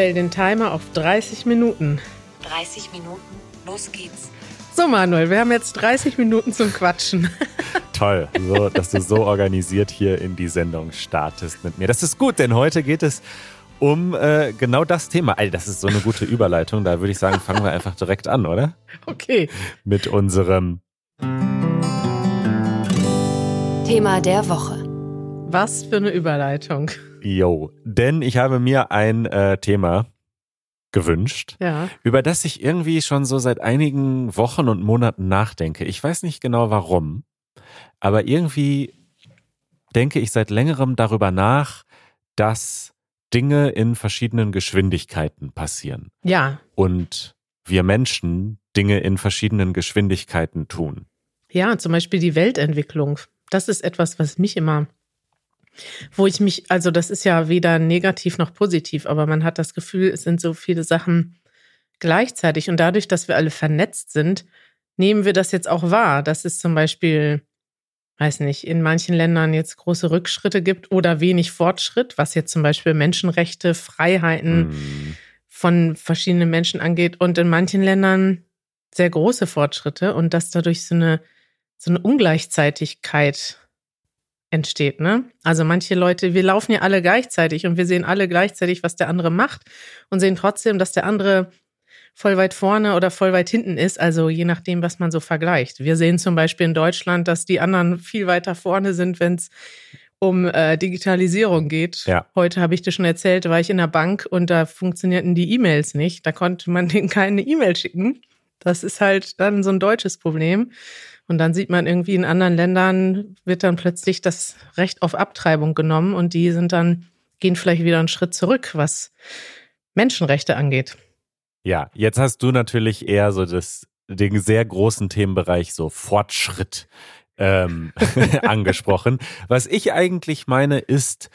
Stell den Timer auf 30 Minuten. 30 Minuten, los geht's. So, Manuel, wir haben jetzt 30 Minuten zum Quatschen. Toll, so, dass du so organisiert hier in die Sendung startest mit mir. Das ist gut, denn heute geht es um äh, genau das Thema. Alter, das ist so eine gute Überleitung. Da würde ich sagen, fangen wir einfach direkt an, oder? Okay. Mit unserem Thema der Woche. Was für eine Überleitung. Yo. Denn ich habe mir ein äh, Thema gewünscht, Ja. über das ich irgendwie schon so seit einigen Wochen und Monaten nachdenke. Ich weiß nicht genau warum, aber irgendwie denke ich seit längerem darüber nach, dass Dinge in verschiedenen Geschwindigkeiten passieren Ja. und wir Menschen Dinge in verschiedenen Geschwindigkeiten tun. Ja, zum Beispiel die Weltentwicklung. Das ist etwas, was mich immer, wo ich mich, also das ist ja weder negativ noch positiv, aber man hat das Gefühl, es sind so viele Sachen gleichzeitig. Und dadurch, dass wir alle vernetzt sind, nehmen wir das jetzt auch wahr, dass es zum Beispiel, weiß nicht, in manchen Ländern jetzt große Rückschritte gibt oder wenig Fortschritt, was jetzt zum Beispiel Menschenrechte, Freiheiten Hm. von verschiedenen Menschen angeht und in manchen Ländern sehr große Fortschritte und dass dadurch so eine, so eine Ungleichzeitigkeit entsteht, ne? Also manche Leute, wir laufen ja alle gleichzeitig und wir sehen alle gleichzeitig, was der andere macht und sehen trotzdem, dass der andere voll weit vorne oder voll weit hinten ist, also je nachdem, was man so vergleicht. Wir sehen zum Beispiel in Deutschland, dass die anderen viel weiter vorne sind, wenn es um äh, Digitalisierung geht. Ja. Heute habe ich dir schon erzählt, war ich in der Bank und da funktionierten die E-Mails nicht. Da konnte man denen keine E-Mail schicken. Das ist halt dann so ein deutsches Problem. Und dann sieht man irgendwie in anderen Ländern wird dann plötzlich das Recht auf Abtreibung genommen und die sind dann, gehen vielleicht wieder einen Schritt zurück, was Menschenrechte angeht. Ja, jetzt hast du natürlich eher so das, den sehr großen Themenbereich so Fortschritt ähm, angesprochen. Was ich eigentlich meine, ist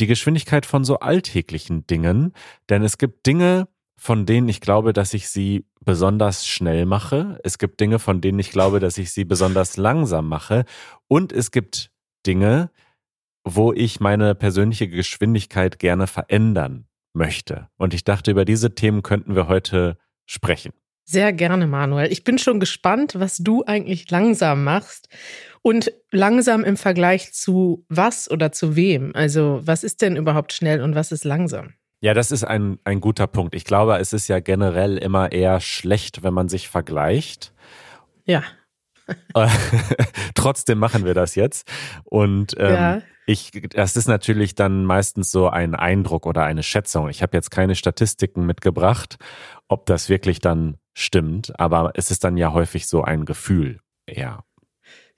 die Geschwindigkeit von so alltäglichen Dingen. Denn es gibt Dinge, von denen ich glaube, dass ich sie besonders schnell mache. Es gibt Dinge, von denen ich glaube, dass ich sie besonders langsam mache. Und es gibt Dinge, wo ich meine persönliche Geschwindigkeit gerne verändern möchte. Und ich dachte, über diese Themen könnten wir heute sprechen. Sehr gerne, Manuel. Ich bin schon gespannt, was du eigentlich langsam machst und langsam im Vergleich zu was oder zu wem. Also was ist denn überhaupt schnell und was ist langsam? Ja, das ist ein, ein guter Punkt. Ich glaube, es ist ja generell immer eher schlecht, wenn man sich vergleicht. Ja, Äh, Trotzdem machen wir das jetzt. Und ähm, Ja. ich, das ist natürlich dann meistens so ein Eindruck oder eine Schätzung. Ich habe jetzt keine Statistiken mitgebracht, ob das wirklich dann stimmt, aber es ist dann ja häufig so ein Gefühl eher.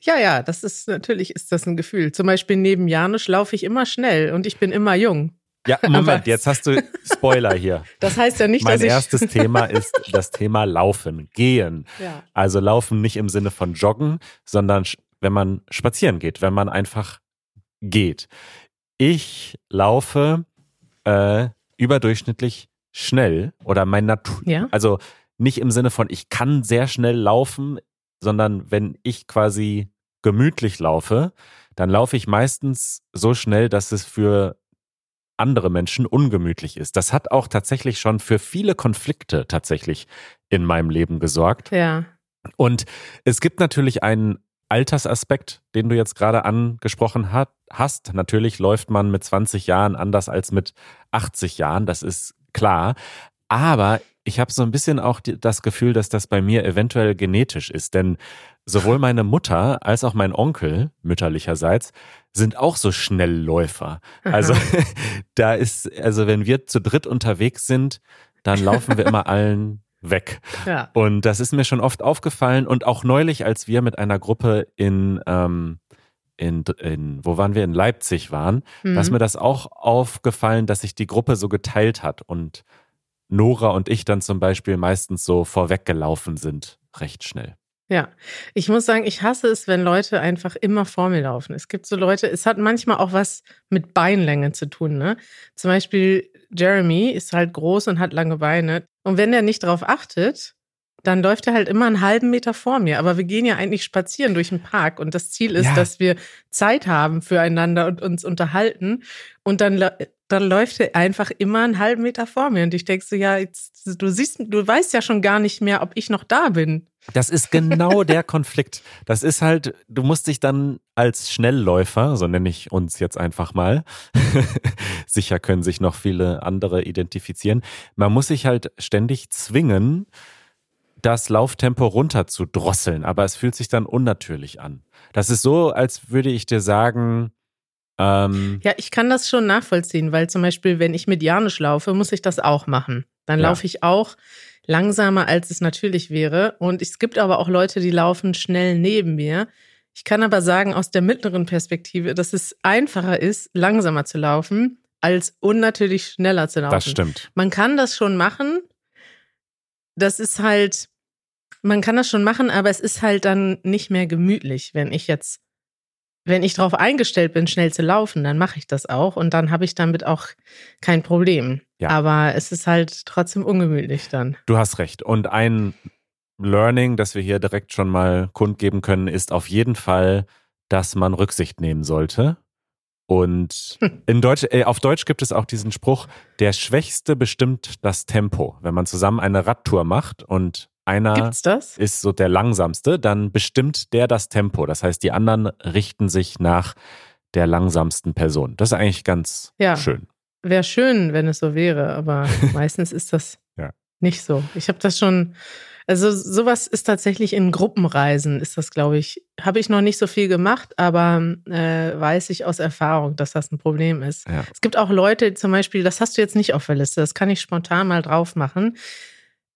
ja, ja, das ist natürlich ist das ein Gefühl. Zum Beispiel neben Janusz laufe ich immer schnell und ich bin immer jung. Ja, Moment, jetzt hast du Spoiler hier. Das heißt ja nicht, Mein dass ich erstes Thema ist das Thema Laufen, Gehen. ja. Also Laufen nicht im Sinne von Joggen, sondern wenn man spazieren geht, wenn man einfach geht. Ich laufe äh, überdurchschnittlich schnell oder mein Natur, Ja. also nicht im Sinne von ich kann sehr schnell laufen, sondern wenn ich quasi gemütlich laufe, dann laufe ich meistens so schnell, dass es für andere Menschen ungemütlich ist. Das hat auch tatsächlich schon für viele Konflikte tatsächlich in meinem Leben gesorgt. Ja. Und es gibt natürlich einen Altersaspekt, den du jetzt gerade angesprochen hat, hast. Natürlich läuft man mit 20 Jahren anders als mit 80 Jahren, das ist klar. Aber ich habe so ein bisschen auch die, das Gefühl, dass das bei mir eventuell genetisch ist. Denn sowohl meine Mutter als auch mein Onkel mütterlicherseits sind auch so Schnellläufer. Also da ist, also wenn wir zu dritt unterwegs sind, dann laufen wir immer allen weg. Ja. Und das ist mir schon oft aufgefallen und auch neulich, als wir mit einer Gruppe in, ähm, in, in wo waren wir, in Leipzig waren, Mhm. mir das auch aufgefallen, dass sich die Gruppe so geteilt hat und Nora und ich dann zum Beispiel meistens so vorweggelaufen sind, recht schnell. Ja, ich muss sagen, ich hasse es, wenn Leute einfach immer vor mir laufen. Es gibt so Leute, es hat manchmal auch was mit Beinlänge zu tun. Ne? Zum Beispiel Jeremy ist halt groß und hat lange Beine. Und wenn er nicht darauf achtet, dann läuft er halt immer einen halben Meter vor mir. Aber wir gehen ja eigentlich spazieren durch den Park und das Ziel ist, Ja. dass wir Zeit haben füreinander und uns unterhalten. Und dann, dann läuft er einfach immer einen halben Meter vor mir. Und ich denke so, ja, jetzt, du siehst, du weißt ja schon gar nicht mehr, ob ich noch da bin. Das ist genau der Konflikt. Das ist halt, du musst dich dann als Schnellläufer, so nenne ich uns jetzt einfach mal, sicher können sich noch viele andere identifizieren, man muss sich halt ständig zwingen, das Lauftempo runter zu drosseln, aber es fühlt sich dann unnatürlich an. Das ist so, als würde ich dir sagen, ähm, Ja, ich kann das schon nachvollziehen, weil zum Beispiel, wenn ich mit Janusz laufe, muss ich das auch machen. Dann Ja. laufe ich auch langsamer, als es natürlich wäre. Und es gibt aber auch Leute, die laufen schnell neben mir. Ich kann aber sagen, aus der mittleren Perspektive, dass es einfacher ist, langsamer zu laufen, als unnatürlich schneller zu laufen. das stimmt. Man kann das schon machen. Das ist halt, man kann das schon machen, aber es ist halt dann nicht mehr gemütlich, wenn ich jetzt, wenn ich darauf eingestellt bin, schnell zu laufen, dann mache ich das auch und dann habe ich damit auch kein Problem. Ja. Aber es ist halt trotzdem ungemütlich dann. Du hast recht. Und ein Learning, das wir hier direkt schon mal kundgeben können, ist auf jeden Fall, dass man Rücksicht nehmen sollte. Und in Deutsch, äh, auf Deutsch gibt es auch diesen Spruch, der Schwächste bestimmt das Tempo. Wenn man zusammen eine Radtour macht und einer ist so der langsamste, dann bestimmt der das Tempo. Das heißt, die anderen richten sich nach der langsamsten Person. Das ist eigentlich ganz Ja. schön. Wäre schön, wenn es so wäre, aber meistens ist das Ja. nicht so. Ich habe das schon, also sowas ist tatsächlich in Gruppenreisen, ist das, glaube ich, habe ich noch nicht so viel gemacht, aber äh, weiß ich aus Erfahrung, dass das ein Problem ist. Ja. Es gibt auch Leute, zum Beispiel, das hast du jetzt nicht auf der Liste, das kann ich spontan mal drauf machen,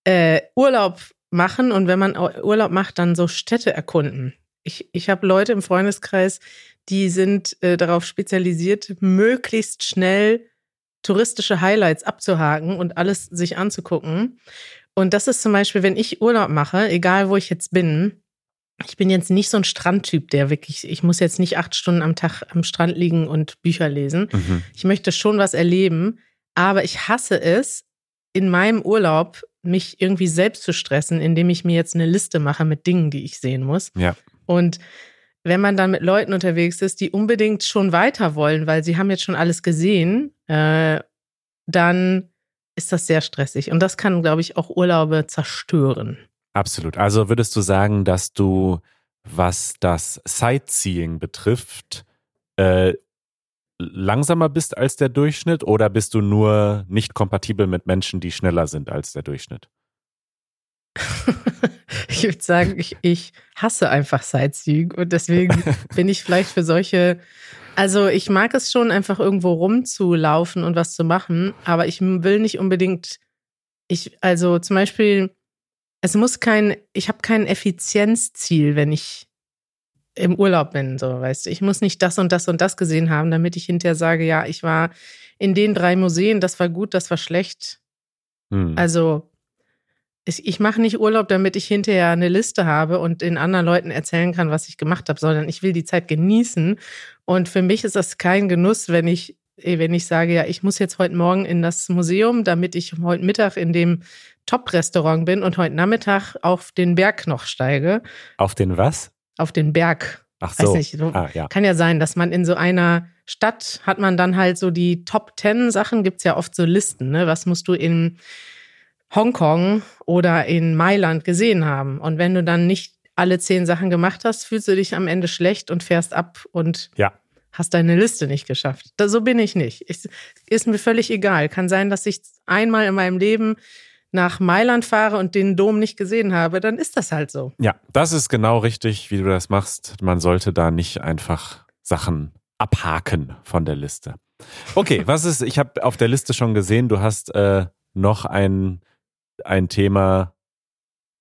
äh, Urlaub machen und wenn man Ur- Urlaub macht, dann so Städte erkunden. Ich, ich habe Leute im Freundeskreis, die sind äh, darauf spezialisiert, möglichst schnell touristische Highlights abzuhaken und alles sich anzugucken. Und das ist zum Beispiel, wenn ich Urlaub mache, egal wo ich jetzt bin, ich bin jetzt nicht so ein Strandtyp, der wirklich, ich muss jetzt nicht acht Stunden am Tag am Strand liegen und Bücher lesen. Mhm. Ich möchte schon was erleben, aber ich hasse es, in meinem Urlaub mich irgendwie selbst zu stressen, indem ich mir jetzt eine Liste mache mit Dingen, die ich sehen muss. Ja. Und wenn man dann mit Leuten unterwegs ist, die unbedingt schon weiter wollen, weil sie haben jetzt schon alles gesehen, äh, dann ist das sehr stressig. Und das kann, glaube ich, auch Urlaube zerstören. Absolut. Also würdest du sagen, dass du, was das Sightseeing betrifft, äh, langsamer bist als der Durchschnitt oder bist du nur nicht kompatibel mit Menschen, die schneller sind als der Durchschnitt? ich würde sagen, ich, ich hasse einfach Sightseeing und deswegen bin ich vielleicht für solche. Also ich mag es schon, einfach irgendwo rumzulaufen und was zu machen, aber ich will nicht unbedingt. Ich, also zum Beispiel, es muss kein, ich habe kein Effizienzziel, wenn ich im Urlaub bin, so weißt du. Ich muss nicht das und das und das gesehen haben, damit ich hinterher sage, ja, ich war in den drei Museen, das war gut, das war schlecht. Hm. Also ich, ich mache nicht Urlaub, damit ich hinterher eine Liste habe und den anderen Leuten erzählen kann, was ich gemacht habe, sondern ich will die Zeit genießen. Und für mich ist das kein Genuss, wenn ich, eh, wenn ich sage, ja, ich muss jetzt heute Morgen in das Museum, damit ich heute Mittag in dem Top-Restaurant bin und heute Nachmittag auf den Berg noch steige. Auf den was? Auf den Berg. Ach Weiß so. nicht, so- Ah, ja. Kann ja sein, dass man in so einer Stadt hat man dann halt so die Top Ten Sachen, gibt's ja oft so Listen, ne? Was musst du in Hongkong oder in Mailand gesehen haben? Und wenn du dann nicht alle zehn Sachen gemacht hast, fühlst du dich am Ende schlecht und fährst ab und Ja. hast deine Liste nicht geschafft. Da, so bin ich nicht. Ich, ist mir völlig egal. Kann sein, dass ich einmal in meinem Leben nach Mailand fahre und den Dom nicht gesehen habe, dann ist das halt so. Ja, das ist genau richtig, wie du das machst. Man sollte da nicht einfach Sachen abhaken von der Liste. Okay, was ist, ich habe auf der Liste schon gesehen, du hast äh, noch ein, ein Thema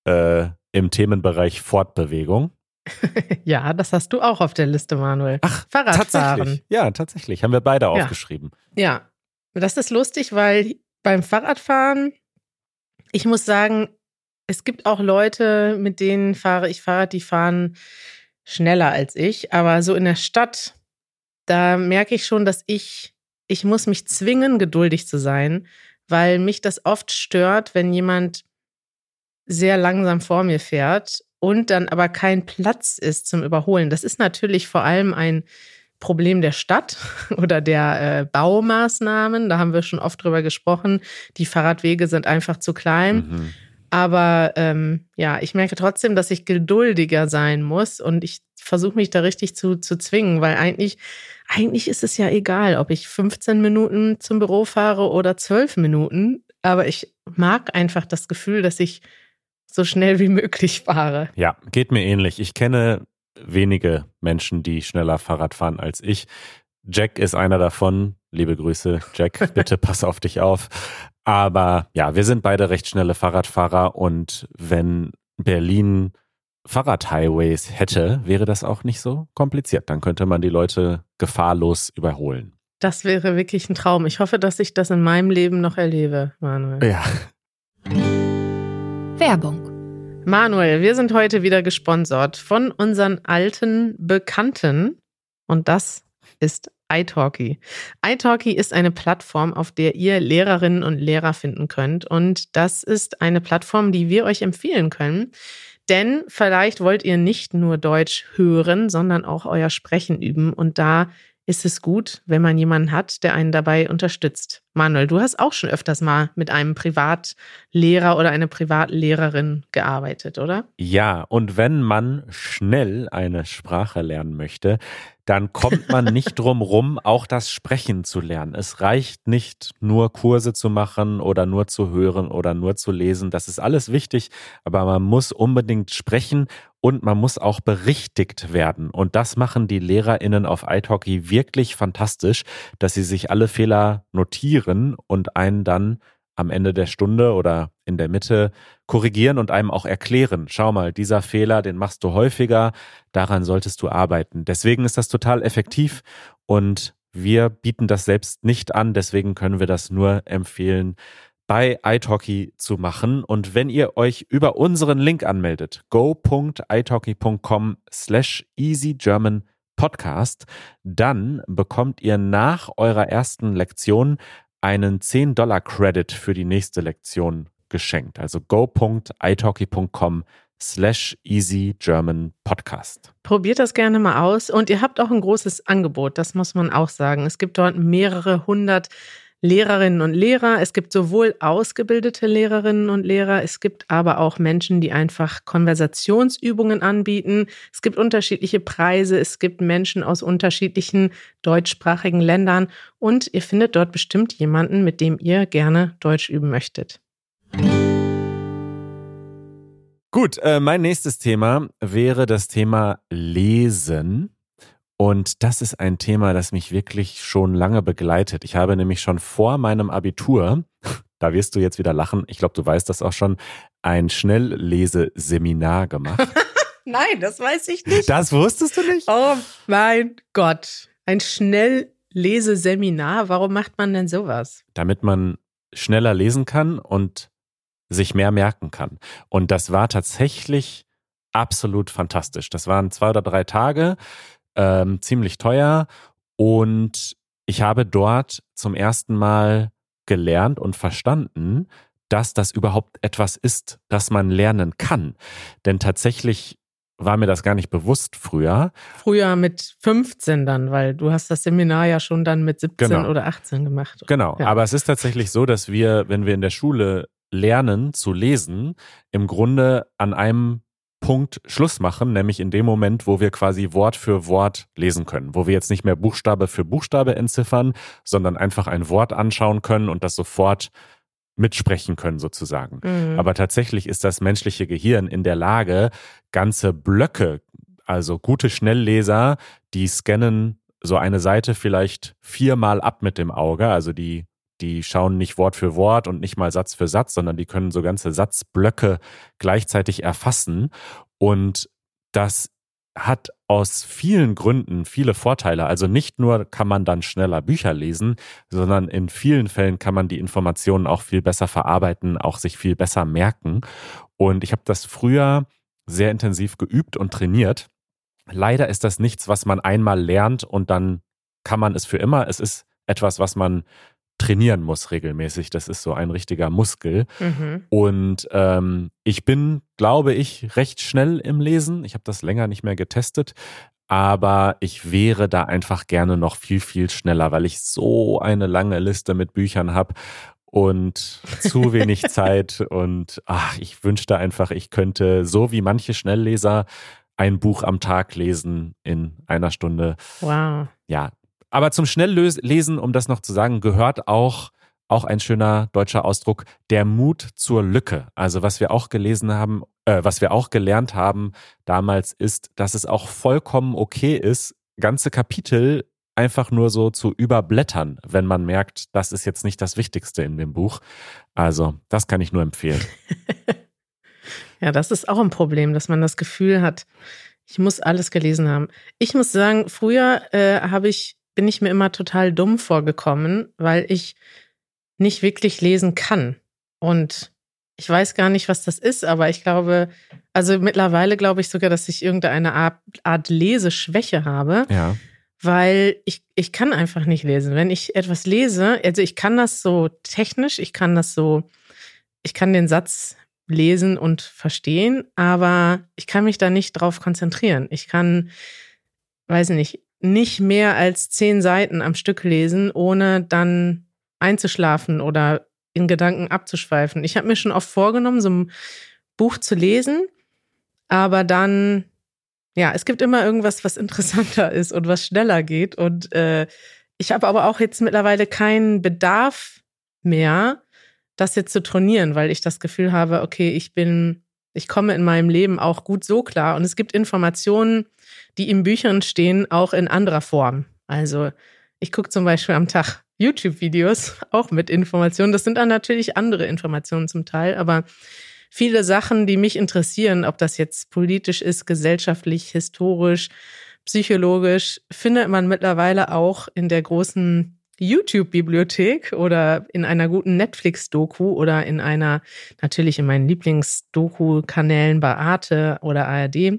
äh, im Themenbereich Fortbewegung. ja, das hast du auch auf der Liste, Manuel. Ach, Fahrradfahren. tatsächlich. Ja, tatsächlich. Haben wir beide Ja. aufgeschrieben. Ja, das ist lustig, weil beim Fahrradfahren, ich muss sagen, es gibt auch Leute, mit denen fahre ich Fahrrad, die fahren schneller als ich. Aber so in der Stadt, da merke ich schon, dass ich, ich muss mich zwingen, geduldig zu sein, weil mich das oft stört, wenn jemand sehr langsam vor mir fährt und dann aber kein Platz ist zum Überholen. Das ist natürlich vor allem ein Problem der Stadt oder der äh, Baumaßnahmen. Da haben wir schon oft drüber gesprochen. Die Fahrradwege sind einfach zu klein. Mhm. Aber ähm, ja, ich merke trotzdem, dass ich geduldiger sein muss und ich versuche mich da richtig zu, zu zwingen, weil eigentlich, eigentlich ist es ja egal, ob ich 15 Minuten zum Büro fahre oder 12 Minuten. Aber ich mag einfach das Gefühl, dass ich so schnell wie möglich fahre. Ja, geht mir ähnlich. Ich kenne wenige Menschen, die schneller Fahrrad fahren als ich. Jack ist einer davon. Liebe Grüße, Jack. Bitte pass auf dich auf. Aber ja, wir sind beide recht schnelle Fahrradfahrer und wenn Berlin Fahrradhighways hätte, wäre das auch nicht so kompliziert. Dann könnte man die Leute gefahrlos überholen. Das wäre wirklich ein Traum. Ich hoffe, dass ich das in meinem Leben noch erlebe, Manuel. Ja. Werbung. Manuel, wir sind heute wieder gesponsert von unseren alten Bekannten und das ist italki. italki ist eine Plattform, auf der ihr Lehrerinnen und Lehrer finden könnt und das ist eine Plattform, die wir euch empfehlen können. Denn vielleicht wollt ihr nicht nur Deutsch hören, sondern auch euer Sprechen üben und da ist es gut, wenn man jemanden hat, der einen dabei unterstützt. Manuel, du hast auch schon öfters mal mit einem Privatlehrer oder einer Privatlehrerin gearbeitet, oder? Ja, und wenn man schnell eine Sprache lernen möchte, dann kommt man nicht drum rum, auch das Sprechen zu lernen. Es reicht nicht nur Kurse zu machen oder nur zu hören oder nur zu lesen. Das ist alles wichtig, aber man muss unbedingt sprechen und man muss auch berichtigt werden. Und das machen die LehrerInnen auf italki wirklich fantastisch, dass sie sich alle Fehler notieren und einen dann am Ende der Stunde oder in der Mitte korrigieren und einem auch erklären. Schau mal, dieser Fehler, den machst du häufiger, daran solltest du arbeiten. Deswegen ist das total effektiv und wir bieten das selbst nicht an, deswegen können wir das nur empfehlen, bei italki zu machen. Und wenn ihr euch über unseren Link anmeldet, go.italki.com slash easygermanpodcast, dann bekommt ihr nach eurer ersten Lektion einen 10-Dollar-Credit für die nächste Lektion geschenkt. Also go.italki.com slash easy German Podcast. Probiert das gerne mal aus und ihr habt auch ein großes Angebot, das muss man auch sagen. Es gibt dort mehrere hundert Lehrerinnen und Lehrer. Es gibt sowohl ausgebildete Lehrerinnen und Lehrer, es gibt aber auch Menschen, die einfach Konversationsübungen anbieten. Es gibt unterschiedliche Preise, es gibt Menschen aus unterschiedlichen deutschsprachigen Ländern und ihr findet dort bestimmt jemanden, mit dem ihr gerne Deutsch üben möchtet. Gut, äh, mein nächstes Thema wäre das Thema Lesen. Und das ist ein Thema, das mich wirklich schon lange begleitet. Ich habe nämlich schon vor meinem Abitur, da wirst du jetzt wieder lachen, ich glaube, du weißt das auch schon, ein Schnellleseseminar gemacht. Nein, das weiß ich nicht. Das wusstest du nicht? Oh mein Gott. Ein Schnellleseseminar. Warum macht man denn sowas? Damit man schneller lesen kann und sich mehr merken kann. Und das war tatsächlich absolut fantastisch. Das waren zwei oder drei Tage ähm, ziemlich teuer und ich habe dort zum ersten Mal gelernt und verstanden, dass das überhaupt etwas ist, das man lernen kann. Denn tatsächlich war mir das gar nicht bewusst früher. Früher mit 15 dann, weil du hast das Seminar ja schon dann mit 17 genau. oder 18 gemacht. Genau, ja. aber es ist tatsächlich so, dass wir, wenn wir in der Schule lernen zu lesen, im Grunde an einem Punkt Schluss machen, nämlich in dem Moment, wo wir quasi Wort für Wort lesen können, wo wir jetzt nicht mehr Buchstabe für Buchstabe entziffern, sondern einfach ein Wort anschauen können und das sofort mitsprechen können sozusagen. Mhm. Aber tatsächlich ist das menschliche Gehirn in der Lage, ganze Blöcke, also gute Schnellleser, die scannen so eine Seite vielleicht viermal ab mit dem Auge, also die die schauen nicht Wort für Wort und nicht mal Satz für Satz, sondern die können so ganze Satzblöcke gleichzeitig erfassen. Und das hat aus vielen Gründen viele Vorteile. Also nicht nur kann man dann schneller Bücher lesen, sondern in vielen Fällen kann man die Informationen auch viel besser verarbeiten, auch sich viel besser merken. Und ich habe das früher sehr intensiv geübt und trainiert. Leider ist das nichts, was man einmal lernt und dann kann man es für immer. Es ist etwas, was man trainieren muss regelmäßig. Das ist so ein richtiger Muskel. Mhm. Und ähm, ich bin, glaube ich, recht schnell im Lesen. Ich habe das länger nicht mehr getestet. Aber ich wäre da einfach gerne noch viel, viel schneller, weil ich so eine lange Liste mit Büchern habe und zu wenig Zeit. Und ach, ich wünschte einfach, ich könnte, so wie manche Schnellleser, ein Buch am Tag lesen in einer Stunde. Wow. Ja, aber zum Schnelllesen, um das noch zu sagen, gehört auch auch ein schöner deutscher Ausdruck, der Mut zur Lücke. Also was wir auch gelesen haben, äh, was wir auch gelernt haben damals ist, dass es auch vollkommen okay ist, ganze Kapitel einfach nur so zu überblättern, wenn man merkt, das ist jetzt nicht das Wichtigste in dem Buch. Also das kann ich nur empfehlen. ja, das ist auch ein Problem, dass man das Gefühl hat, ich muss alles gelesen haben. Ich muss sagen, früher äh, habe ich bin ich mir immer total dumm vorgekommen, weil ich nicht wirklich lesen kann. Und ich weiß gar nicht, was das ist, aber ich glaube, also mittlerweile glaube ich sogar, dass ich irgendeine Art, Art Leseschwäche habe. Ja. Weil ich, ich kann einfach nicht lesen. Wenn ich etwas lese, also ich kann das so technisch, ich kann das so, ich kann den Satz lesen und verstehen, aber ich kann mich da nicht drauf konzentrieren. Ich kann, weiß nicht, nicht mehr als zehn Seiten am Stück lesen, ohne dann einzuschlafen oder in Gedanken abzuschweifen. Ich habe mir schon oft vorgenommen, so ein Buch zu lesen, aber dann, ja, es gibt immer irgendwas, was interessanter ist und was schneller geht. Und äh, ich habe aber auch jetzt mittlerweile keinen Bedarf mehr, das jetzt zu trainieren, weil ich das Gefühl habe, okay, ich bin, ich komme in meinem Leben auch gut so klar. Und es gibt Informationen, die in Büchern stehen, auch in anderer Form. Also ich gucke zum Beispiel am Tag YouTube-Videos, auch mit Informationen. Das sind dann natürlich andere Informationen zum Teil, aber viele Sachen, die mich interessieren, ob das jetzt politisch ist, gesellschaftlich, historisch, psychologisch, findet man mittlerweile auch in der großen YouTube-Bibliothek oder in einer guten Netflix-Doku oder in einer, natürlich in meinen Lieblings-Doku-Kanälen bei Arte oder ARD.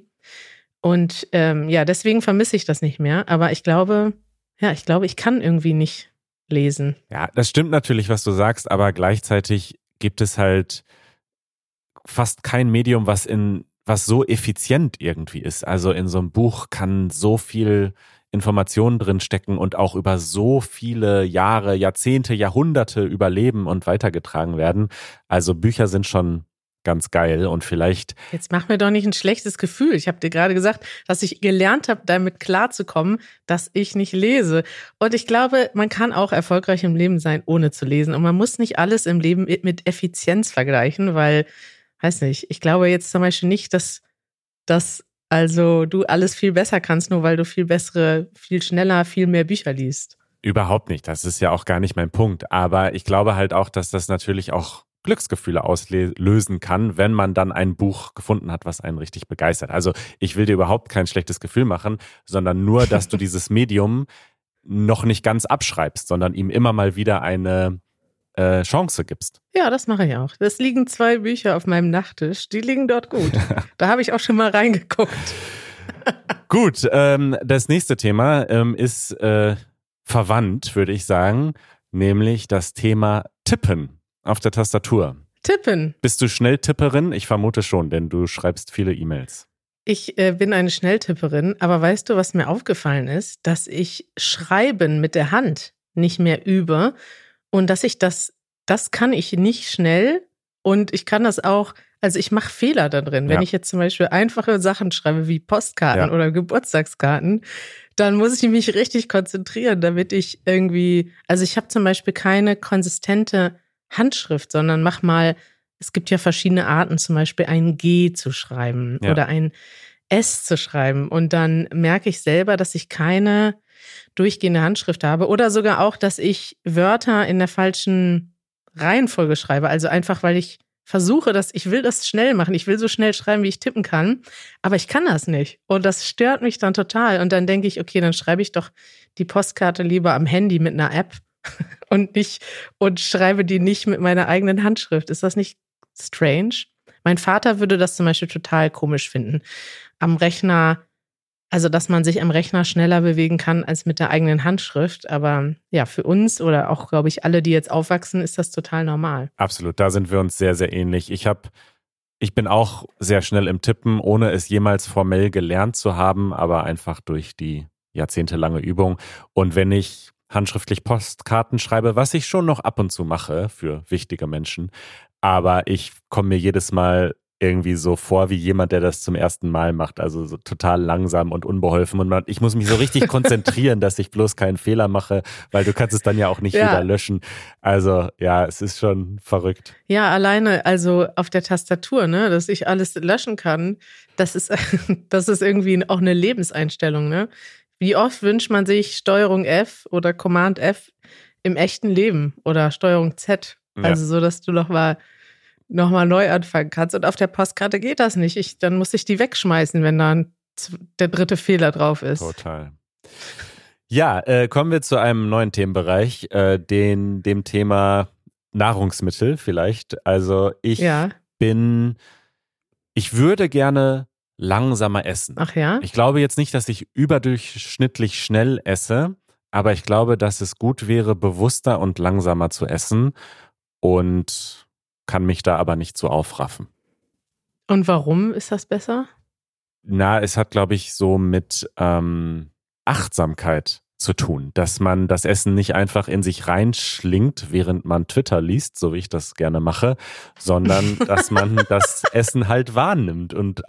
Und ähm, ja, deswegen vermisse ich das nicht mehr. Aber ich glaube, ja, ich glaube, ich kann irgendwie nicht lesen. Ja, das stimmt natürlich, was du sagst, aber gleichzeitig gibt es halt fast kein Medium, was in was so effizient irgendwie ist. Also in so einem Buch kann so viel Informationen drin stecken und auch über so viele Jahre, Jahrzehnte, Jahrhunderte überleben und weitergetragen werden. Also Bücher sind schon ganz geil und vielleicht. Jetzt mach mir doch nicht ein schlechtes Gefühl. Ich habe dir gerade gesagt, dass ich gelernt habe, damit klarzukommen, dass ich nicht lese. Und ich glaube, man kann auch erfolgreich im Leben sein, ohne zu lesen. Und man muss nicht alles im Leben mit Effizienz vergleichen, weil, weiß nicht, ich glaube jetzt zum Beispiel nicht, dass, dass also du alles viel besser kannst, nur weil du viel bessere, viel schneller, viel mehr Bücher liest. Überhaupt nicht. Das ist ja auch gar nicht mein Punkt. Aber ich glaube halt auch, dass das natürlich auch Glücksgefühle auslösen kann, wenn man dann ein Buch gefunden hat, was einen richtig begeistert. Also ich will dir überhaupt kein schlechtes Gefühl machen, sondern nur, dass du dieses Medium noch nicht ganz abschreibst, sondern ihm immer mal wieder eine äh, Chance gibst. Ja, das mache ich auch. Es liegen zwei Bücher auf meinem Nachttisch, die liegen dort gut. da habe ich auch schon mal reingeguckt. gut, ähm, das nächste Thema ähm, ist äh, verwandt, würde ich sagen, nämlich das Thema Tippen auf der Tastatur. Tippen. Bist du Schnelltipperin? Ich vermute schon, denn du schreibst viele E-Mails. Ich äh, bin eine Schnelltipperin, aber weißt du, was mir aufgefallen ist? Dass ich Schreiben mit der Hand nicht mehr übe und dass ich das, das kann ich nicht schnell und ich kann das auch, also ich mache Fehler da drin. Wenn ich jetzt zum Beispiel einfache Sachen schreibe wie Postkarten ja. oder Geburtstagskarten, dann muss ich mich richtig konzentrieren, damit ich irgendwie, also ich habe zum Beispiel keine konsistente Handschrift, sondern mach mal, es gibt ja verschiedene Arten, zum Beispiel ein G zu schreiben ja. oder ein S zu schreiben. Und dann merke ich selber, dass ich keine durchgehende Handschrift habe oder sogar auch, dass ich Wörter in der falschen Reihenfolge schreibe. Also einfach, weil ich versuche, dass ich will das schnell machen. Ich will so schnell schreiben, wie ich tippen kann, aber ich kann das nicht. Und das stört mich dann total. Und dann denke ich, okay, dann schreibe ich doch die Postkarte lieber am Handy mit einer App und nicht und schreibe die nicht mit meiner eigenen Handschrift. Ist das nicht strange? Mein Vater würde das zum Beispiel total komisch finden. Am Rechner Also, dass man sich am Rechner schneller bewegen kann als mit der eigenen Handschrift. Aber ja, für uns oder auch, glaube ich, alle, die jetzt aufwachsen, ist das total normal. Absolut, da sind wir uns sehr, sehr ähnlich. Ich habe, ich bin auch sehr schnell im Tippen, ohne es jemals formell gelernt zu haben, aber einfach durch die jahrzehntelange Übung. Und wenn ich handschriftlich Postkarten schreibe, was ich schon noch ab und zu mache für wichtige Menschen, aber ich komme mir jedes Mal irgendwie so vor wie jemand, der das zum ersten Mal macht. Also so total langsam und unbeholfen. Und man, ich muss mich so richtig konzentrieren, dass ich bloß keinen Fehler mache, weil du kannst es dann ja auch nicht ja. wieder löschen. Also ja, es ist schon verrückt. Ja, alleine, also auf der Tastatur, ne, dass ich alles löschen kann, das ist, das ist irgendwie auch eine Lebenseinstellung, ne? Wie oft wünscht man sich Steuerung F oder Command F im echten Leben oder Steuerung Z? Also ja. so, dass du noch mal nochmal neu anfangen kannst. Und auf der Postkarte geht das nicht. Ich, dann muss ich die wegschmeißen, wenn dann der dritte Fehler drauf ist. Total. Ja, äh, kommen wir zu einem neuen Themenbereich, äh, den, dem Thema Nahrungsmittel vielleicht. Also ich ja. bin, ich würde gerne langsamer essen. Ach ja? Ich glaube jetzt nicht, dass ich überdurchschnittlich schnell esse, aber ich glaube, dass es gut wäre, bewusster und langsamer zu essen. Und kann mich da aber nicht so aufraffen. Und warum ist das besser? Na, es hat, glaube ich, so mit ähm, Achtsamkeit zu tun, dass man das Essen nicht einfach in sich reinschlingt, während man Twitter liest, so wie ich das gerne mache, sondern dass man das Essen halt wahrnimmt und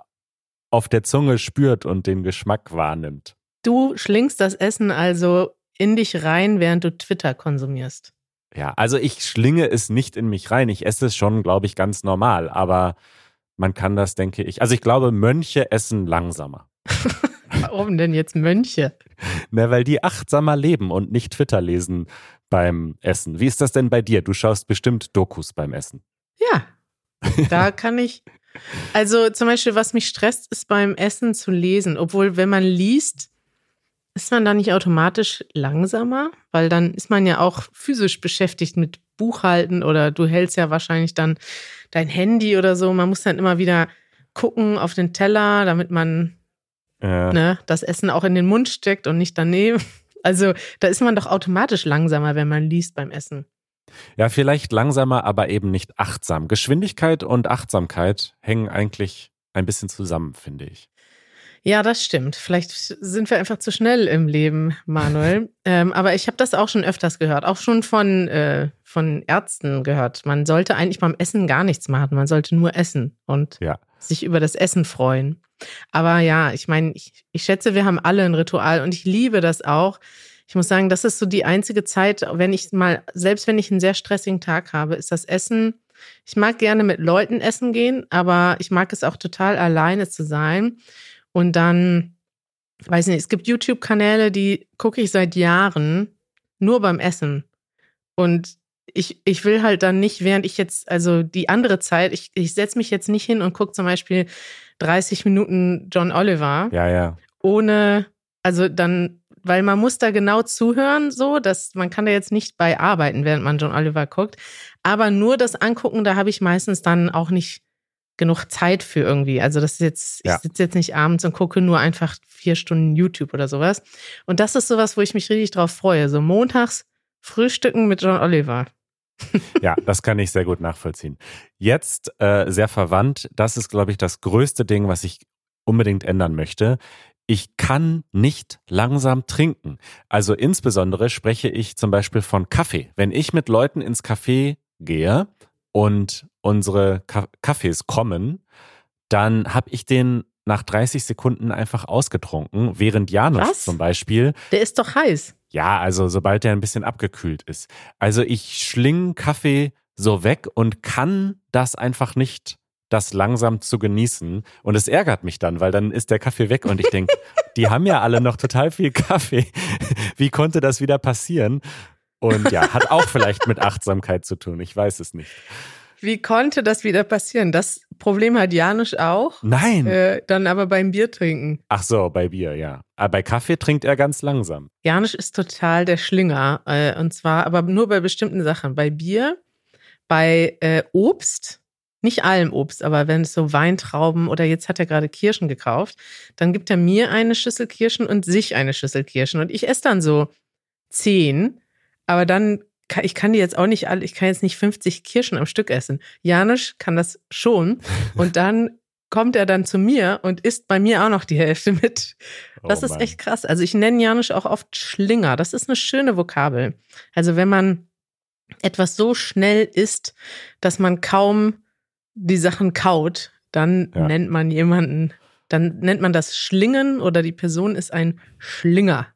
auf der Zunge spürt und den Geschmack wahrnimmt. Du schlingst das Essen also in dich rein, während du Twitter konsumierst. Ja, also ich schlinge es nicht in mich rein. Ich esse es schon, glaube ich, ganz normal. Aber man kann das, denke ich. Also ich glaube, Mönche essen langsamer. Warum denn jetzt Mönche? Na, weil die achtsamer leben und nicht Twitter lesen beim Essen. Wie ist das denn bei dir? Du schaust bestimmt Dokus beim Essen. Ja, da kann ich. Also zum Beispiel, was mich stresst, ist beim Essen zu lesen. Obwohl, wenn man liest, ist man da nicht automatisch langsamer? Weil dann ist man ja auch physisch beschäftigt mit Buchhalten oder du hältst ja wahrscheinlich dann dein Handy oder so. Man muss dann immer wieder gucken auf den Teller, damit man ja. ne, das Essen auch in den Mund steckt und nicht daneben. Also da ist man doch automatisch langsamer, wenn man liest beim Essen. Ja, vielleicht langsamer, aber eben nicht achtsam. Geschwindigkeit und Achtsamkeit hängen eigentlich ein bisschen zusammen, finde ich. Ja, das stimmt. Vielleicht sind wir einfach zu schnell im Leben, Manuel. ähm, aber ich habe das auch schon öfters gehört, auch schon von, äh, von Ärzten gehört. Man sollte eigentlich beim Essen gar nichts machen. Man sollte nur essen und ja. sich über das Essen freuen. Aber ja, ich meine, ich, ich schätze, wir haben alle ein Ritual und ich liebe das auch. Ich muss sagen, das ist so die einzige Zeit, wenn ich mal, selbst wenn ich einen sehr stressigen Tag habe, ist das Essen. Ich mag gerne mit Leuten essen gehen, aber ich mag es auch total alleine zu sein. Und dann, weiß nicht, es gibt YouTube-Kanäle, die gucke ich seit Jahren nur beim Essen. Und ich, ich will halt dann nicht, während ich jetzt, also die andere Zeit, ich, ich setze mich jetzt nicht hin und gucke zum Beispiel 30 Minuten John Oliver. Ja, ja. Ohne, also dann, weil man muss da genau zuhören, so, dass man kann da jetzt nicht bei arbeiten, während man John Oliver guckt. Aber nur das Angucken, da habe ich meistens dann auch nicht genug Zeit für irgendwie. Also das ist jetzt, ja. ich sitze jetzt nicht abends und gucke nur einfach vier Stunden YouTube oder sowas. Und das ist sowas, wo ich mich richtig drauf freue. So montags Frühstücken mit John Oliver. ja, das kann ich sehr gut nachvollziehen. Jetzt äh, sehr verwandt, das ist, glaube ich, das größte Ding, was ich unbedingt ändern möchte. Ich kann nicht langsam trinken. Also insbesondere spreche ich zum Beispiel von Kaffee. Wenn ich mit Leuten ins Café gehe, und unsere Kaffees kommen, dann habe ich den nach 30 Sekunden einfach ausgetrunken, während Janusz Was? zum Beispiel. Der ist doch heiß. Ja, also sobald der ein bisschen abgekühlt ist. Also ich schlinge Kaffee so weg und kann das einfach nicht, das langsam zu genießen. Und es ärgert mich dann, weil dann ist der Kaffee weg und ich denke, die haben ja alle noch total viel Kaffee. Wie konnte das wieder passieren? Und ja, hat auch vielleicht mit Achtsamkeit zu tun. Ich weiß es nicht. Wie konnte das wieder passieren? Das Problem hat Janusz auch. Nein. Äh, dann aber beim Bier trinken. Ach so, bei Bier, ja. Aber bei Kaffee trinkt er ganz langsam. Janusz ist total der Schlinger. Äh, und zwar aber nur bei bestimmten Sachen. Bei Bier, bei äh, Obst nicht allem Obst, aber wenn es so Weintrauben oder jetzt hat er gerade Kirschen gekauft, dann gibt er mir eine Schüssel Kirschen und sich eine Schüssel Kirschen. Und ich esse dann so zehn, aber dann, kann, ich kann die jetzt auch nicht alle, ich kann jetzt nicht 50 Kirschen am Stück essen. Janusz kann das schon. Und dann kommt er dann zu mir und isst bei mir auch noch die Hälfte mit. Das Oh ist echt krass. Also ich nenne Janusz auch oft Schlinger. Das ist eine schöne Vokabel. Also wenn man etwas so schnell isst, dass man kaum die Sachen kaut, dann Ja. nennt man jemanden, dann nennt man das Schlingen oder die Person ist ein Schlinger.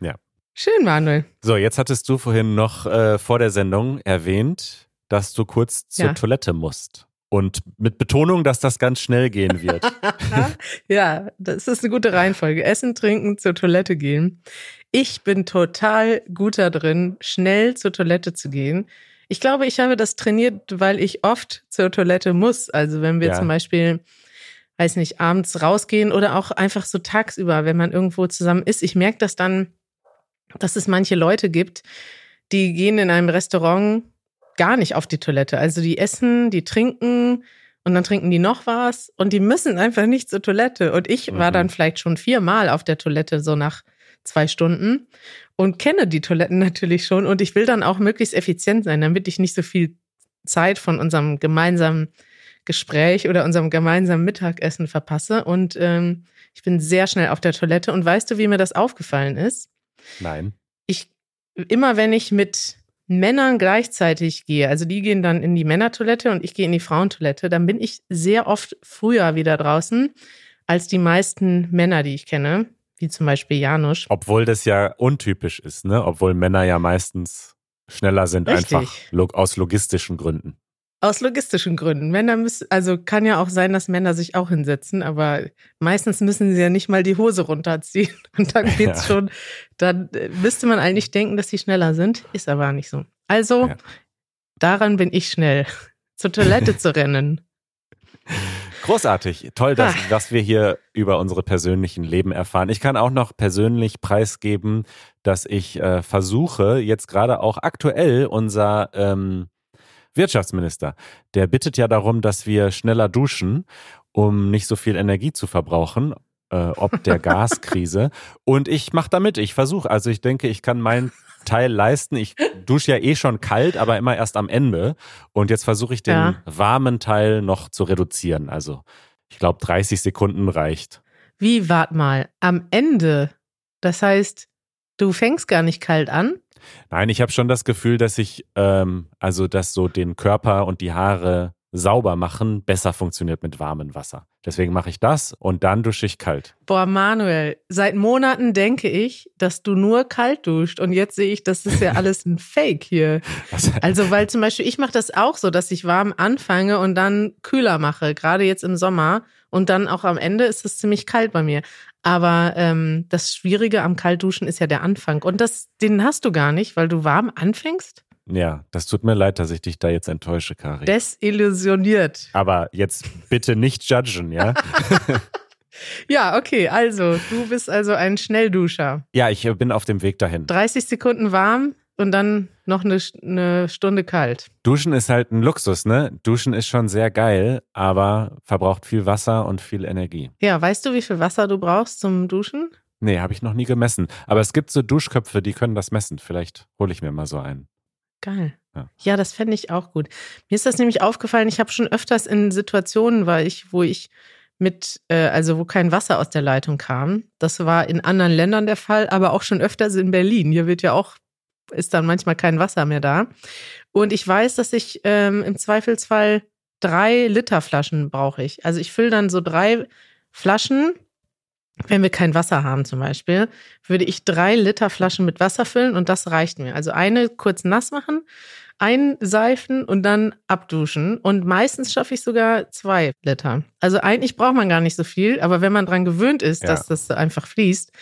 Ja. Schön, Manuel. So, jetzt hattest du vorhin noch äh, vor der Sendung erwähnt, dass du kurz zur Ja. Toilette musst. Und mit Betonung, dass das ganz schnell gehen wird. ja, das ist eine gute Reihenfolge. Essen, trinken, zur Toilette gehen. Ich bin total gut da drin, schnell zur Toilette zu gehen. Ich glaube, ich habe das trainiert, weil ich oft zur Toilette muss. Also wenn wir Ja. zum Beispiel, weiß nicht, abends rausgehen oder auch einfach so tagsüber, wenn man irgendwo zusammen ist. Ich merke das dann, dass es manche Leute gibt, die gehen in einem Restaurant gar nicht auf die Toilette. Also die essen, die trinken und dann trinken die noch was und die müssen einfach nicht zur Toilette. Und ich war Mhm. dann vielleicht schon viermal auf der Toilette, so nach zwei Stunden und kenne die Toiletten natürlich schon und ich will dann auch möglichst effizient sein, damit ich nicht so viel Zeit von unserem gemeinsamen Gespräch oder unserem gemeinsamen Mittagessen verpasse. Und ähm, ich bin sehr schnell auf der Toilette. Und weißt du, wie mir das aufgefallen ist? Nein. ich immer wenn ich mit Männern gleichzeitig gehe, also die gehen dann in die Männertoilette und ich gehe in die Frauentoilette, dann bin ich sehr oft früher wieder draußen als die meisten Männer, die ich kenne, wie zum Beispiel Janusz. Obwohl das ja untypisch ist, ne? Obwohl Männer ja meistens schneller sind, Richtig. einfach aus logistischen Gründen. Aus logistischen Gründen. Männer müssen, also kann ja auch sein, dass Männer sich auch hinsetzen, aber meistens müssen sie ja nicht mal die Hose runterziehen. Und dann geht's Ja. schon, dann äh, müsste man eigentlich denken, dass sie schneller sind, ist aber nicht so. Also, Ja. daran bin ich schnell, zur Toilette zu rennen. Großartig. Toll, dass, Ah. dass wir hier über unsere persönlichen Leben erfahren. Ich kann auch noch persönlich preisgeben, dass ich äh, versuche, jetzt gerade auch aktuell unser ähm, Wirtschaftsminister, der bittet ja darum, dass wir schneller duschen, um nicht so viel Energie zu verbrauchen, äh, ob der Gaskrise. Und ich mache da mit. Ich versuche. Also ich denke, ich kann meinen Teil leisten. Ich dusche ja eh schon kalt, aber immer erst am Ende. Und jetzt versuche ich den Ja. warmen Teil noch zu reduzieren. Also ich glaube, 30 Sekunden reicht. Wie, wart mal, am Ende, das heißt, du fängst gar nicht kalt an? Nein, ich habe schon das Gefühl, dass ich, ähm, also dass so den Körper und die Haare sauber machen besser funktioniert mit warmem Wasser. Deswegen mache ich das und dann dusche ich kalt. Boah, Manuel, seit Monaten denke ich, dass du nur kalt duscht und jetzt sehe ich, das ist ja alles ein Fake hier. Also, weil zum Beispiel ich mache das auch so, dass ich warm anfange und dann kühler mache, gerade jetzt im Sommer und dann auch am Ende ist es ziemlich kalt bei mir. Aber ähm, das Schwierige am Kaltduschen ist ja der Anfang und das, den hast du gar nicht, weil du warm anfängst. Ja, das tut mir leid, dass ich dich da jetzt enttäusche, Kari. Desillusioniert. Aber jetzt bitte nicht judgen, ja? Ja, okay, also du bist also ein Schnellduscher. ja, ich äh, bin auf dem Weg dahin. 30 Sekunden warm und dann noch eine, eine Stunde kalt. Duschen ist halt ein Luxus, ne? Duschen ist schon sehr geil, aber verbraucht viel Wasser und viel Energie. Ja, weißt du, wie viel Wasser du brauchst zum Duschen? Nee, habe ich noch nie gemessen. Aber es gibt so Duschköpfe, die können das messen. Vielleicht hole ich mir mal so einen. Geil. Ja. Ja, das fände ich auch gut. Mir ist das nämlich aufgefallen, ich habe schon öfters in Situationen, war ich, wo ich mit, äh, also wo kein Wasser aus der Leitung kam. Das war in anderen Ländern der Fall, aber auch schon öfters in Berlin. Hier wird ja auch, ist dann manchmal kein Wasser mehr da. Und ich weiß, dass ich ähm, im Zweifelsfall drei Liter Flaschen brauche ich. Also ich fülle dann so drei Flaschen, wenn wir kein Wasser haben zum Beispiel, würde ich drei Liter Flaschen mit Wasser füllen und das reicht mir. Also eine kurz nass machen, einseifen und dann abduschen. Und meistens schaffe ich sogar zwei Liter. Also eigentlich braucht man gar nicht so viel, aber wenn man dran gewöhnt ist, Ja. dass das einfach fließt,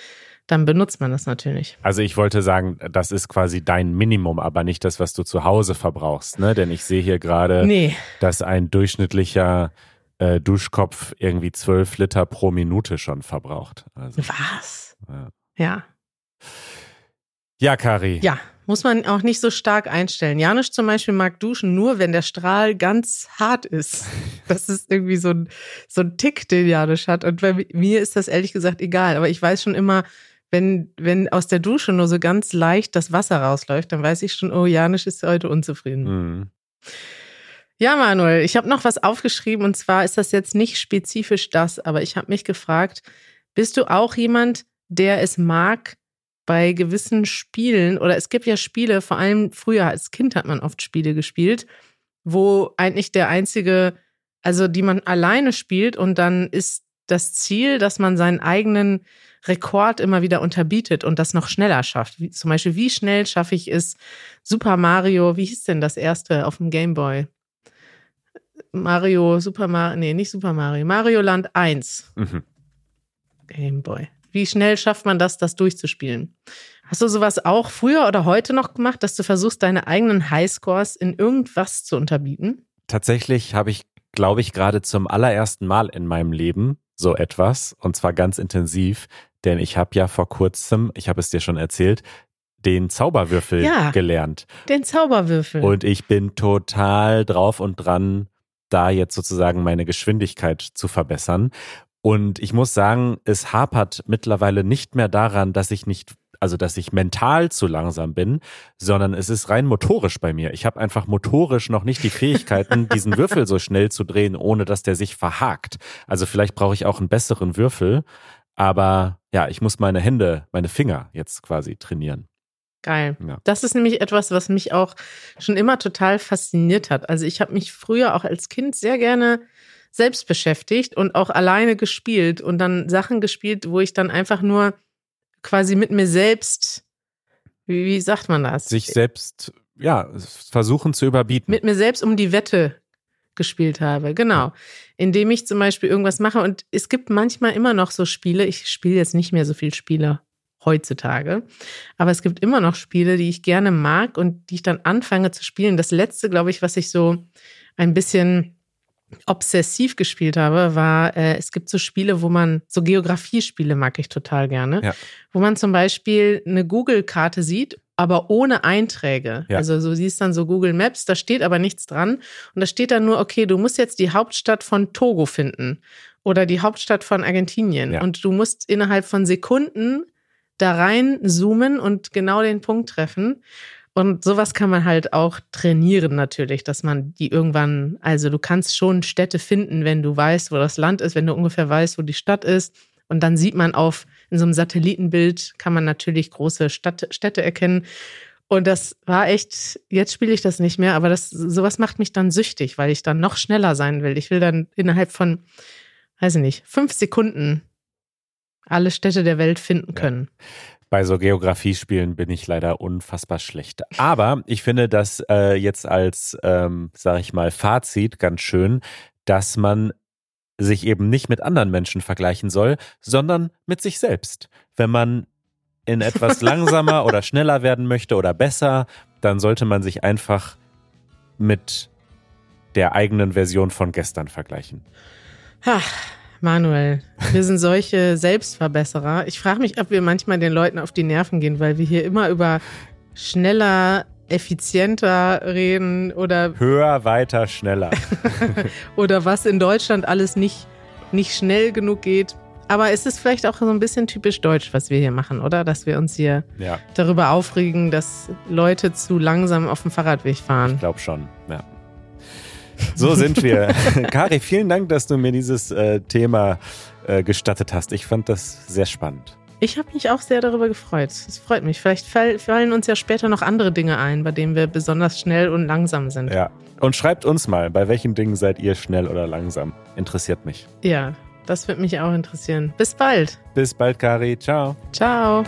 dann benutzt man das natürlich. Also ich wollte sagen, das ist quasi dein Minimum, aber nicht das, was du zu Hause verbrauchst, ne? Denn ich sehe hier gerade, Nee, dass ein durchschnittlicher äh, Duschkopf irgendwie zwölf Liter pro Minute schon verbraucht. Also, was? ja. Ja, ja, Kari. ja. muss man auch nicht so stark einstellen. Janusz zum Beispiel mag duschen nur, wenn der Strahl ganz hart ist. Das ist irgendwie so ein, so ein Tick, den Janusz hat. Und bei mir ist das ehrlich gesagt egal. Aber ich weiß schon immer, wenn, wenn aus der Dusche nur so ganz leicht das Wasser rausläuft, dann weiß ich schon, oh, Janusz ist heute unzufrieden. Mhm. Ja, Manuel, ich habe noch was aufgeschrieben und zwar ist das jetzt nicht spezifisch das, aber ich habe mich gefragt, bist du auch jemand, der es mag, bei gewissen Spielen, oder es gibt ja Spiele, vor allem früher als Kind hat man oft Spiele gespielt, wo eigentlich der einzige, also die man alleine spielt und dann ist das Ziel, dass man seinen eigenen Rekord immer wieder unterbietet und das noch schneller schafft. Wie, zum Beispiel, wie schnell schaffe ich es, Super Mario, wie hieß denn das erste auf dem Game Boy? Mario, Super Mario, nee, nicht Super Mario, Mario Land 1. Mhm. Game Boy. Wie schnell schafft man das, das durchzuspielen? Hast du sowas auch früher oder heute noch gemacht, dass du versuchst, deine eigenen Highscores in irgendwas zu unterbieten? Tatsächlich habe ich, glaube ich, gerade zum allerersten Mal in meinem Leben so etwas und zwar ganz intensiv, denn ich habe ja vor kurzem, ich habe es dir schon erzählt, den Zauberwürfel Ja. gelernt. Den Zauberwürfel. Und ich bin total drauf und dran, da jetzt sozusagen meine Geschwindigkeit zu verbessern. Und ich muss sagen, es hapert mittlerweile nicht mehr daran, dass ich nicht, also dass ich mental zu langsam bin, sondern es ist rein motorisch bei mir. Ich habe einfach motorisch noch nicht die Fähigkeiten, diesen Würfel so schnell zu drehen, ohne dass der sich verhakt. Also vielleicht brauche ich auch einen besseren Würfel, aber ja, ich muss meine Hände, meine Finger jetzt quasi trainieren. Geil. Ja. Das ist nämlich etwas, was mich auch schon immer total fasziniert hat. Also ich habe mich früher auch als Kind sehr gerne selbst beschäftigt und auch alleine gespielt und dann Sachen gespielt, wo ich dann einfach nur quasi mit mir selbst, wie, wie sagt man das? Sich selbst, ja, versuchen zu überbieten. mit mir selbst um die Wette gespielt habe. Genau. Indem ich zum Beispiel irgendwas mache. Und es gibt manchmal immer noch so Spiele. Ich spiele jetzt nicht mehr so viel Spiele heutzutage. Aber es gibt immer noch Spiele, die ich gerne mag und die ich dann anfange zu spielen. Das letzte, glaube ich, was ich so ein bisschen obsessiv gespielt habe, war, äh, es gibt so Spiele, wo man, so Geografiespiele mag ich total gerne, Ja. wo man zum Beispiel eine Google-Karte sieht, aber ohne Einträge. Ja. Also so siehst dann so Google Maps, da steht aber nichts dran und da steht dann nur, okay, du musst jetzt die Hauptstadt von Togo finden oder die Hauptstadt von Argentinien Ja. und du musst innerhalb von Sekunden da rein zoomen und genau den Punkt treffen. Und sowas kann man halt auch trainieren natürlich, dass man die irgendwann, also du kannst schon Städte finden, wenn du weißt, wo das Land ist, wenn du ungefähr weißt, wo die Stadt ist. Und dann sieht man auf, in so einem Satellitenbild kann man natürlich große Stadt, Städte erkennen. Und das war echt, jetzt spiele ich das nicht mehr, aber das, sowas macht mich dann süchtig, weil ich dann noch schneller sein will. Ich will dann innerhalb von, weiß ich nicht, fünf Sekunden alle Städte der Welt finden können. Bei so Geografiespielen bin ich leider unfassbar schlecht. Aber ich finde das äh, jetzt als, ähm, sag ich mal, Fazit ganz schön, dass man sich eben nicht mit anderen Menschen vergleichen soll, sondern mit sich selbst. Wenn man in etwas langsamer oder schneller werden möchte oder besser, dann sollte man sich einfach mit der eigenen Version von gestern vergleichen. Ha, Manuel, wir sind solche Selbstverbesserer. Ich frage mich, ob wir manchmal den Leuten auf die Nerven gehen, weil wir hier immer über schneller, effizienter reden oder, Höher, weiter, schneller. oder was in Deutschland alles nicht, nicht schnell genug geht. Aber es ist vielleicht auch so ein bisschen typisch deutsch, was wir hier machen, oder? Dass wir uns hier ja, darüber aufregen, dass Leute zu langsam auf dem Fahrradweg fahren. ich glaube schon. Ja. So sind wir. Kari, vielen Dank, dass du mir dieses äh, Thema äh, gestattet hast. Ich fand das sehr spannend. Ich habe mich auch sehr darüber gefreut. Es freut mich. Vielleicht fall, fallen uns ja später noch andere Dinge ein, bei denen wir besonders schnell und langsam sind. Ja. Und schreibt uns mal, bei welchen Dingen seid ihr schnell oder langsam? Interessiert mich. ja das würde mich auch interessieren. Bis bald. Bis bald, Kari. Ciao. Ciao.